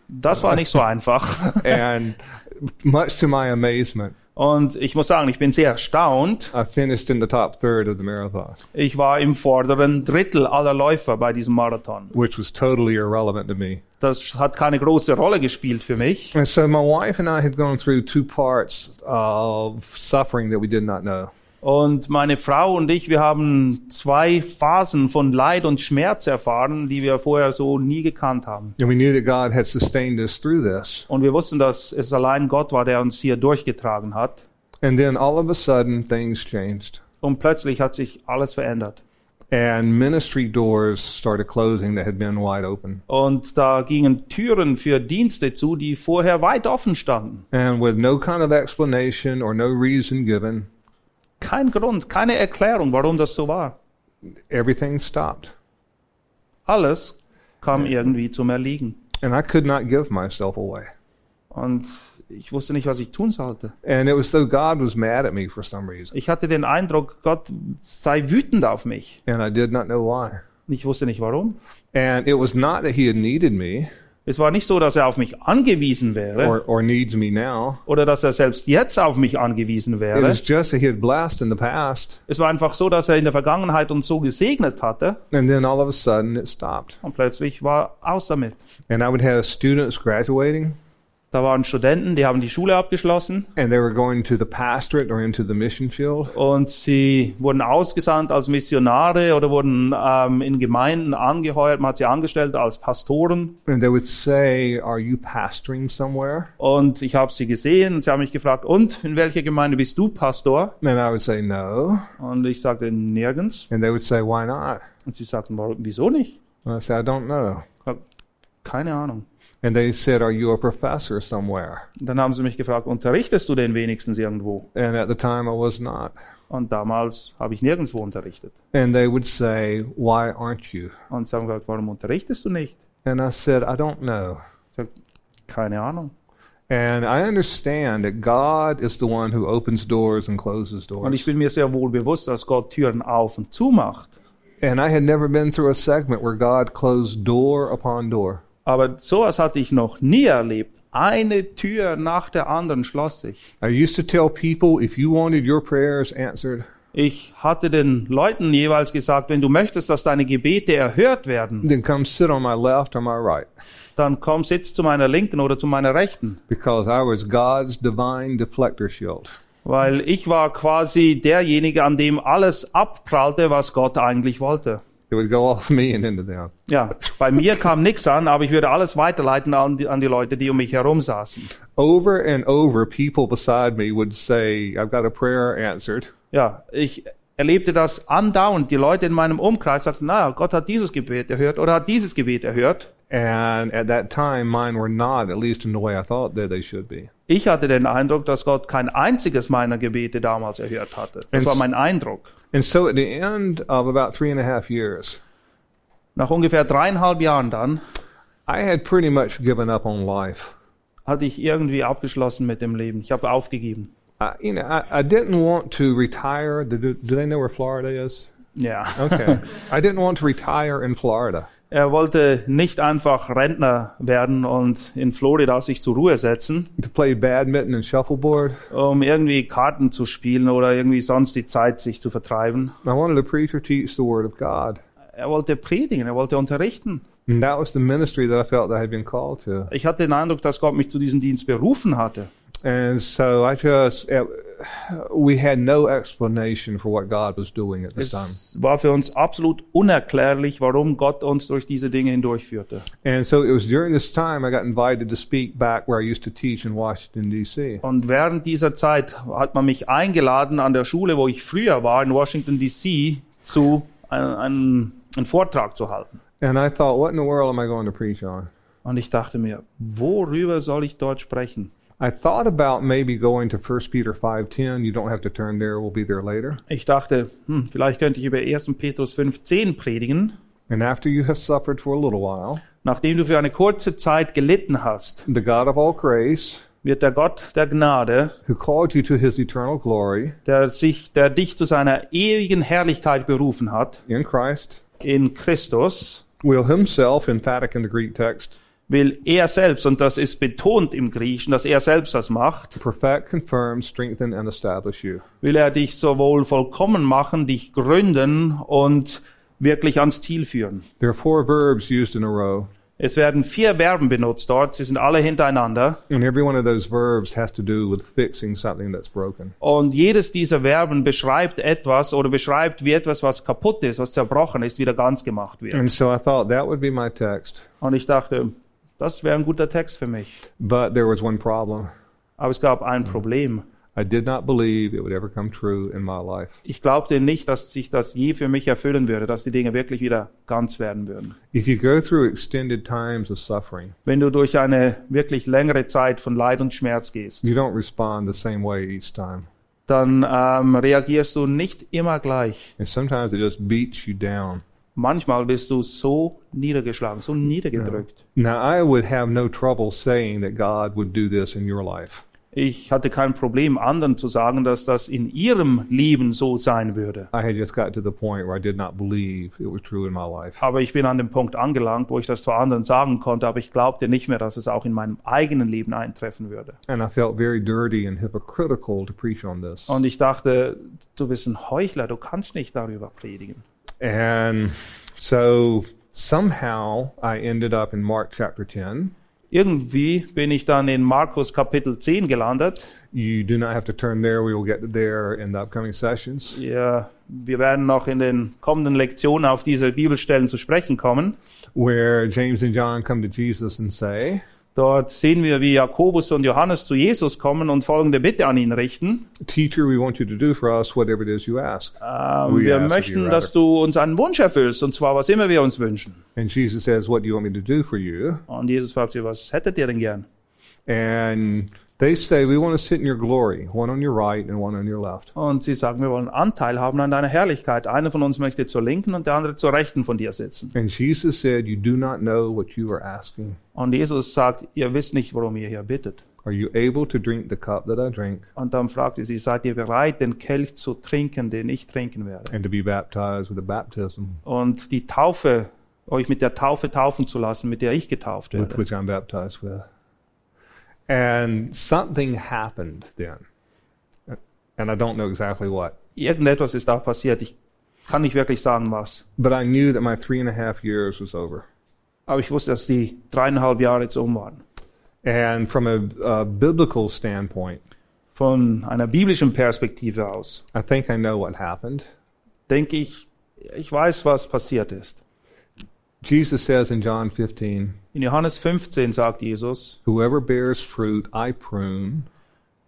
Das war nicht so einfach. And much to my amazement, Und ich muss sagen, ich bin sehr erstaunt. I finished in the top third of the marathon, Ich war im vorderen Drittel aller Läufer bei diesem Marathon. which was totally irrelevant to me. Das hat keine große Rolle gespielt für mich. And so my wife and I had gone through two parts of suffering that we did not know. Und meine Frau und ich, wir haben zwei Phasen von Leid und Schmerz erfahren, die wir vorher so nie gekannt haben. And we knew that God had sustained us through this. Und wir wussten, dass es allein Gott war, der uns hier durchgetragen hat. And then all of a sudden, things changed. Und plötzlich hat sich alles verändert. And ministry doors started closing that had been wide open. Und da gingen Türen für Dienste zu, die vorher weit offen standen. And with no kind of explanation or no reason given, Kein Grund, keine Erklärung, warum das so war. everything stopped. Alles kam irgendwie zum Erliegen. And I could not give myself away. Und ich wusste nicht, was ich tun sollte. And it was though God was mad at me for some reason. Ich hatte den Eindruck, Gott sei wütend auf mich. And I did not know why. Und ich wusste nicht warum. And it was not that he had needed me Es war nicht so, dass er auf mich angewiesen wäre or, or needs me now. oder dass er selbst jetzt auf mich angewiesen It wäre. was just that he had blessed in the past. Es war einfach so, dass er in der Vergangenheit uns so gesegnet hatte And then all of a sudden it stopped. und plötzlich war aus damit. And I would have students graduating Da waren Studenten, die haben die Schule abgeschlossen and they were going to the pastorate or into the mission field. und sie wurden ausgesandt als Missionare oder wurden ähm, in Gemeinden angeheuert. Man hat sie angestellt als Pastoren And they would say, Are you pastoring somewhere? und ich habe sie gesehen und sie haben mich gefragt, und in welcher Gemeinde bist du Pastor? And I would say, No. Und ich sagte, nirgends. And they would say, Why not? Und sie sagten, warum, wieso nicht? And I said, I don't know. Ich keine Ahnung. And they said, Are you a professor somewhere? Dann haben sie mich gefragt, unterrichtest du denn wenigstens irgendwo? And at the time I was not. Und damals habe ich nirgendwo unterrichtet. And they would say, Why aren't you? Und sie haben gesagt, warum unterrichtest du nicht? And I said, I don't know. Ich sag, keine Ahnung. And I understand that God is the one who opens doors and closes Und ich doors. bin mir sehr wohl bewusst, dass Gott Türen auf und zu macht. And I had never been through a segment where God closed door upon door. Aber sowas hatte ich noch nie erlebt. Eine Tür nach der anderen schloss sich. I used to tell people if you wanted your prayers answered, Ich hatte den Leuten jeweils gesagt, wenn du möchtest, dass deine Gebete erhört werden, then come sit on my left or my right. dann komm, sitz zu meiner Linken oder zu meiner Rechten. Because I was God's divine deflector shield. Weil ich war quasi derjenige, an dem alles abprallte, was Gott eigentlich wollte. It would go off me and into them. Ja, bei mir kam nichts an, aber ich würde alles weiterleiten an die, an die Leute, die um mich herum saßen. Over and over, people beside me would say, I've got a prayer answered. Ja, ich erlebte das andauernd. Die Leute in meinem Umkreis sagten, na, Gott hat dieses Gebet erhört oder hat dieses Gebet erhört. And at that time, mine were not, at least in the way I thought that they should be. Ich hatte den Eindruck, dass Gott kein einziges meiner Gebete damals erhört hatte. Das war mein Eindruck. And so at the end of about three and a half years, Nach ungefähr dreieinhalb Jahren dann I had pretty much given up on life. hatte ich irgendwie abgeschlossen mit dem Leben. Ich habe aufgegeben. I, you know, I, I didn't want to retire. Do, do they know where Florida is? Yeah. Okay. I didn't want to retire in Florida. Er wollte nicht einfach Rentner werden und in Florida sich zur Ruhe setzen, To play badminton and shuffleboard. um irgendwie Karten zu spielen oder irgendwie sonst die Zeit sich zu vertreiben. I wanted to preach or teach the Word of God. Er wollte predigen, er wollte unterrichten. And that was the ministry that I felt that I had been called to. Ich hatte den Eindruck, dass Gott mich zu diesem Dienst berufen hatte. And so I just, we had no explanation for what God was doing at this time. Es war für uns absolut unerklärlich, warum Gott uns durch diese Dinge hindurchführte. And so it was during this time I got invited to speak back where I used to teach in Washington, D.C. Und während dieser Zeit hat man mich eingeladen, an der Schule, wo ich früher war, in Washington, D.C., zu einem, einem, einen Vortrag zu halten. And I thought, what in the world am I going to preach on? Und ich dachte mir, worüber soll ich dort sprechen? I thought about maybe going to 1 Peter 5.10. You don't have to turn there. We'll be there later. Ich dachte, hm, vielleicht könnte ich über 1. Petrus 5,10 predigen. And after you have suffered for a little while, Nachdem du für eine kurze Zeit gelitten hast, the God of all grace, wird der Gott der Gnade, who called you to his eternal glory der sich, der dich zu seiner ewigen Herrlichkeit berufen hat, in Christ, in Christus, will himself, emphatic in the Greek text, will er selbst, und das ist betont im Griechischen, dass er selbst das macht, perfect, confirm, strengthen, and establish you. will er dich sowohl vollkommen machen, dich gründen und wirklich ans Ziel führen. There are four verbs used in a row, Es werden vier Verben benutzt dort, sie sind alle hintereinander. and every one of those verbs has to do with fixing something that's broken. Und jedes dieser Verben beschreibt etwas oder beschreibt, wie etwas, was kaputt ist, was zerbrochen ist, wieder ganz gemacht wird. And so I thought that would be my text. Und ich dachte, das wäre ein guter Text für mich. But there was one problem. Aber es gab ein Problem. I did not believe it would ever come true in my life. Ich glaubte nicht, dass sich das je für mich erfüllen würde, dass die Dinge wirklich wieder ganz werden würden. If you go through extended times of suffering, Wenn du durch eine wirklich längere Zeit von Leid und Schmerz gehst, you don't respond the same way each time. dann ähm, reagierst du nicht immer gleich. And sometimes it just beats you down. Manchmal bist du so niedergeschlagen, so niedergedrückt. Now, I would have no trouble saying that God would do this in your life. Ich hatte kein Problem, anderen zu sagen, dass das in ihrem Leben so sein würde. I had just got to the point where I did not believe it was true in my life. Aber ich bin an dem Punkt angelangt, wo ich das zwar anderen sagen konnte, aber ich glaubte nicht mehr, dass es auch in meinem eigenen Leben eintreffen würde. And I felt very dirty and hypocritical to preach on this. Und ich dachte, du bist ein Heuchler, du kannst nicht darüber predigen. And so somehow I ended up in Mark chapter 10. Irgendwie bin ich dann in Markus Kapitel 10 gelandet. You do not have to turn there. We will get there in the upcoming sessions. Ja, wir werden noch in den kommenden Lektionen auf diese Bibelstellen zu sprechen kommen. Where James and John come to Jesus and say, Dort sehen wir, wie Jakobus und Johannes zu Jesus kommen und folgende Bitte an ihn richten. Teacher, we want you to do for us whatever it is you ask. Ähm, We wir ask möchten, dass du uns einen Wunsch erfüllst, und zwar was immer wir uns wünschen. And Jesus says, What do you want me to do for you? Und Jesus fragt sie, was hättet ihr denn gern? And they say, We want to sit in your glory, one on your right and one on your left. Und sie sagen, wir wollen Anteil haben an deiner Herrlichkeit. Einer von uns möchte zur Linken und der andere zur Rechten von dir sitzen. And Jesus said, You do not know what you are asking. Und Jesus sagt, ihr wisst nicht, worum ihr hier bittet. Are you able to drink the cup that I drink Und dann fragte sie, seid ihr bereit, den Kelch zu trinken, den ich trinken werde? and to be baptized with the baptism Und die Taufe, euch mit der Taufe taufen zu lassen, mit der ich getauft with werde. which I'm baptized with? And something happened then. And I don't know exactly what. Irgendetwas ist da passiert. Ich kann nicht wirklich sagen, was. But I knew that my three and a half years was over. Aber ich wusste, dass die dreieinhalb Jahre jetzt um waren. And from a, a biblical standpoint, Von einer biblischen Perspektive aus I think I know what happened. denke ich, ich weiß, was passiert ist. Jesus says in John 15, In Johannes 15 sagt Jesus, Whoever bears fruit, I prune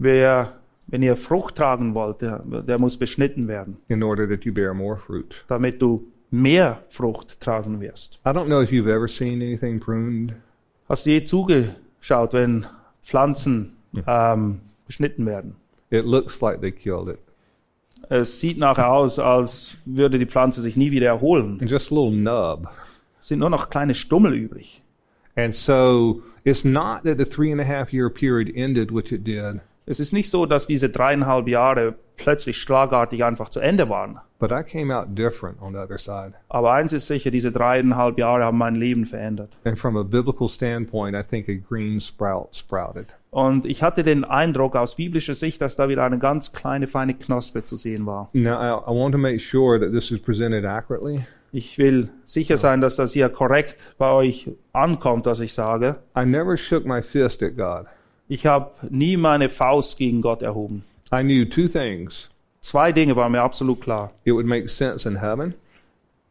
wer, wenn ihr Frucht tragen wollt, der, der muss beschnitten werden, in order that you bear more fruit. damit du mehr Frucht tragen wirst. I don't know if you've ever seen anything pruned. Hast du je zugeschaut, wenn Pflanzen ähm, beschnitten werden? It looks like they killed it. Es sieht nachher aus, als würde die Pflanze sich nie wieder erholen. And just a little nub. Es sind nur noch kleine Stummel übrig. And so it's not that the three and a half year period ended, which it did, Es ist nicht so, dass diese dreieinhalb Jahre plötzlich schlagartig einfach zu Ende waren. but I came out different on the other side. Aber eins ist sicher, diese dreieinhalb Jahre haben mein Leben verändert. And from a biblical standpoint, I think a green sprout sprouted. Und ich hatte den Eindruck aus biblischer Sicht, dass da wieder eine ganz kleine, feine Knospe zu sehen war. Now, I, I want to make sure that this is presented accurately. Ich will sicher sein, dass das hier korrekt bei euch ankommt, was ich sage. I never shook my fist at God. Ich habe nie meine Faust gegen Gott erhoben. I knew two things. Zwei Dinge waren mir absolut klar. It would make sense in heaven,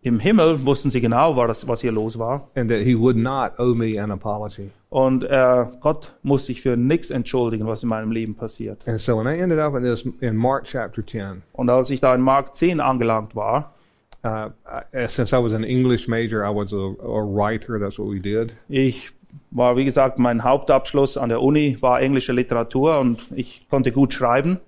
Im Himmel wussten sie genau, was, hier los war. and that He would not owe me an apology. Und äh, Gott muss sich für nichts entschuldigen, was in meinem Leben passiert. And so when I ended up in this in Mark chapter 10, Und als ich da in Mark 10 angelangt war, uh, I, since I was an English major, I was a, a writer. That's what we did. ich war, wie gesagt, mein Hauptabschluss an der Uni war englische Literatur und ich konnte gut schreiben.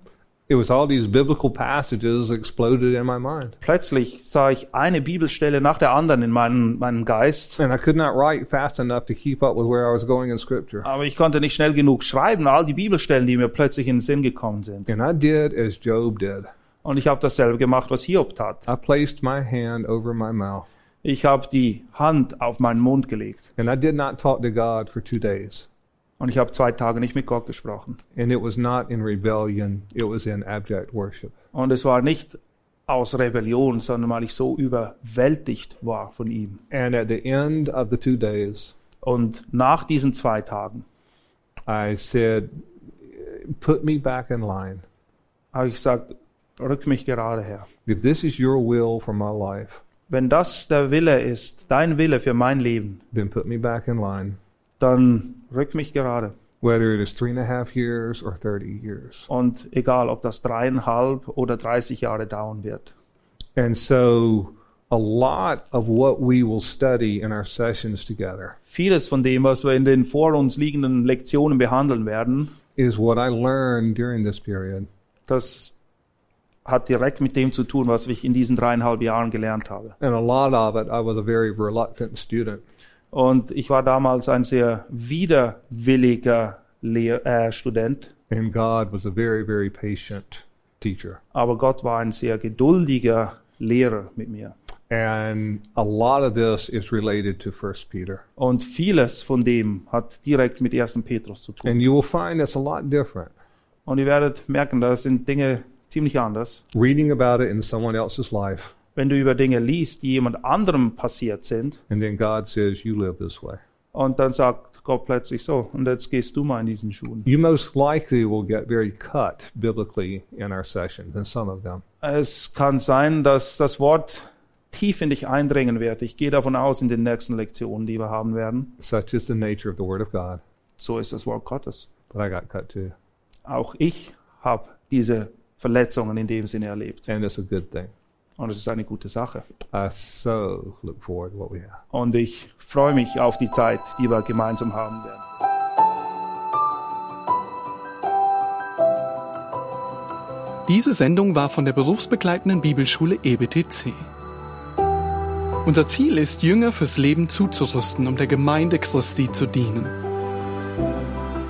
It was all these biblical passages exploded in my mind, Plötzlich sah ich eine Bibelstelle nach der anderen in meinem, meinem Geist. and I could not write fast enough to keep up with where I was going in Scripture. Aber ich konnte nicht schnell genug schreiben, all die Bibelstellen, die mir plötzlich in den Sinn gekommen sind. And I did as Job did. Und ich habe dasselbe gemacht, was Hiob tat. I placed my hand over my mouth, Ich habe die Hand auf meinen Mund gelegt. and I did not talk to God for two days. Und ich habe zwei Tage nicht mit Gott gesprochen. And it was not in rebellion, it was in abject worship. Und es war nicht aus Rebellion, sondern weil ich so überwältigt war von ihm. And at the end of the two days, Und nach diesen zwei Tagen I said, Put me back in line. habe ich gesagt, rück mich gerade her. If this is your will for my life, Wenn das der Wille ist, dein Wille für mein Leben, then put me back in line, dann rück mich gerade. whether it is three and a half years or 30 years. Und egal, ob das dreieinhalb oder 30 Jahre dauern wird. And so, a lot of what we will study in our sessions together Vieles von dem, was wir in den vor uns liegenden Lektionen behandeln werden, is what I learned during this period. das hat direkt mit dem zu tun, was ich in diesen dreieinhalb Jahren gelernt habe. And a lot of it, I was a very reluctant student. Und ich war damals ein sehr widerwilliger Lehr äh, Student, And God was a very, very patient teacher. aber Gott war ein sehr geduldiger Lehrer mit mir. And a lot of this is related to First Peter. Und vieles von dem hat direkt mit 1. Petrus zu tun. And you will find it's a lot different. Und ihr werdet merken, das sind Dinge ziemlich anders. Reading about it in someone else's life, Wenn du über Dinge liest, die jemand anderem passiert sind, and then God says, You live this way. und dann sagt Gott plötzlich so, und jetzt gehst du mal in diesen Schuhen. You most likely will get very cut biblically in our sessions, in some of them. Es kann sein, dass das Wort tief in dich eindringen wird. Ich gehe davon aus in den nächsten Lektionen, die wir haben werden. Such is the nature of the Word of God. So ist das Wort Gottes. But I got cut too. Auch ich habe diese Verletzungen in dem Sinne erlebt. And it's a good thing. Und es ist eine gute Sache. I so look forward to what we have. Und ich freue mich auf die Zeit, die wir gemeinsam haben werden. Diese Sendung war von der berufsbegleitenden Bibelschule EBTC. Unser Ziel ist, Jünger fürs Leben zuzurüsten, um der Gemeinde Christi zu dienen.